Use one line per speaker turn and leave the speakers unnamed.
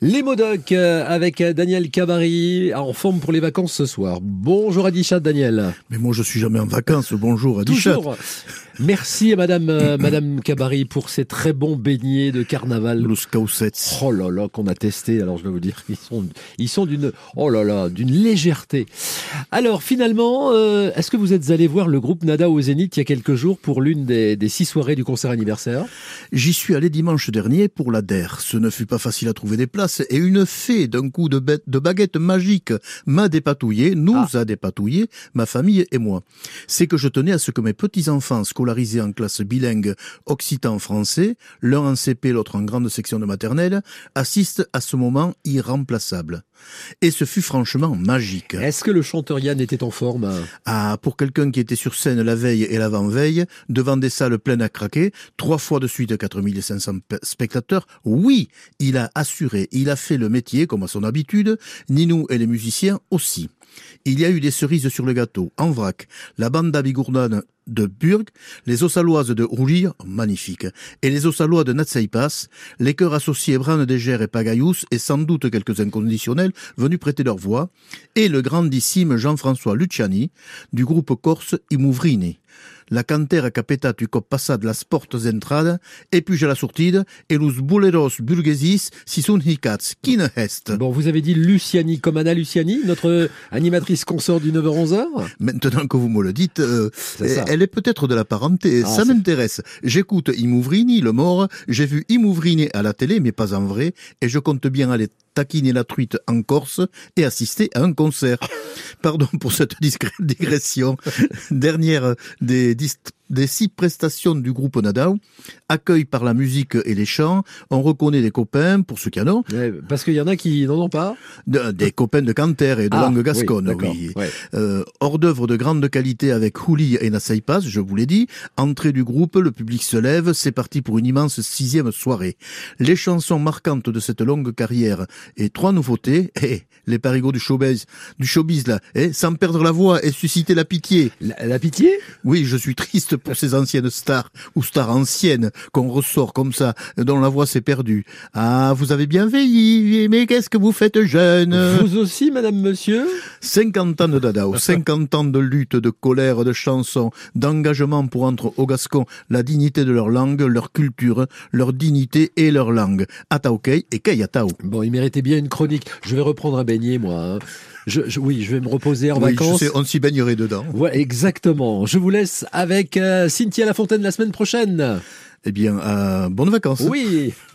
Les Modocs euh, avec euh, Daniel Cabari en forme pour les vacances ce soir. Bonjour Adichat Daniel.
Mais moi je suis jamais en vacances. Bonjour Adichat.
Toujours. Merci à Madame euh, Madame Cabari pour ces très bons beignets de carnaval.
Los.
Oh là là qu'on a testé. Alors je dois vous dire qu'ils sont ils sont d'une oh là là d'une légèreté. Alors finalement, euh, est-ce que vous êtes allé voir le groupe Nada au Zénith il y a quelques jours pour l'une des, des six soirées du concert anniversaire?
J'y suis allé dimanche dernier pour la DER. Ce ne fut pas facile à trouver des places et une fée d'un coup de, bête, de baguette magique m'a dépatouillé, nous ah. a dépatouillé, ma famille et moi. C'est que je tenais à ce que mes petits-enfants scolarisés en classe bilingue occitan-français, l'un en CP, l'autre en grande section de maternelle, assistent à ce moment irremplaçable. Et ce fut franchement magique.
Est-ce que le chanteur Yann était en forme?
Ah, pour quelqu'un qui était sur scène la veille et l'avant-veille, devant des salles pleines à craquer, trois fois de suite 4500 spectateurs, oui, il a assuré, il a fait le métier comme à son habitude, Ninou et les musiciens aussi. Il y a eu des cerises sur le gâteau, en vrac, la bande d'Abigourdane de Burg, les Ossaloises de Roulir, magnifiques, et les Ossalois de Natseipas, les chœurs associés Bran Degère et Pagayus, et sans doute quelques inconditionnels venus prêter leur voix, et le grandissime Jean-François Luciani, du groupe corse Imouvrini la cantera capeta tu cop passat las portes entrada, et puis à la sortide, et los boleros burguesis si sont hicats. Qui ne est?
Bon, vous avez dit Luciani comme Anna Luciani, notre animatrice consort du 9h-11h
Maintenant que vous me le dites, euh, elle est peut-être de la parenté, ah, ça m'intéresse. J'écoute Imouvrini, le mort, j'ai vu Imouvrini à la télé, mais pas en vrai, et je compte bien aller taquiner la truite en Corse et assister à un concert. Pardon pour cette discrète digression. Dernière des des six prestations du groupe Nadao, accueil par la musique et les chants, on reconnaît des copains, pour ceux qui en ont.
parce qu'il y en a qui n'en ont pas.
des copains de Canter et de ah, langue gasconne, oui. Euh, hors d'œuvre de grande qualité avec Houli et Nasaipas, je vous l'ai dit. Entrée du groupe, le public se lève, c'est parti pour une immense sixième soirée. Les chansons marquantes de cette longue carrière et trois nouveautés, et les parigots du showbiz, du showbiz là, et sans perdre la voix et susciter la pitié.
la pitié?
Oui, je suis triste pour ces anciennes stars ou stars anciennes qu'on ressort comme ça, dont la voix s'est perdue. Ah, vous avez bien veillé, mais qu'est-ce que vous faites jeune?
Vous aussi, madame, monsieur?
50 ans de Dadao, 50 ans de lutte, de colère, de chansons, d'engagement pour entre au Gascon la dignité de leur langue, leur culture, leur dignité et leur langue. Ataokei et Kayatao.
Bon, il méritait bien une chronique. Je vais reprendre un beignet, moi. Hein. Je, oui, je vais me reposer en vacances.
on s'y baignerait dedans.
Ouais, exactement. Je vous laisse avec euh, Cynthia Lafontaine la semaine prochaine.
Eh bien, euh, bonnes vacances.
Oui.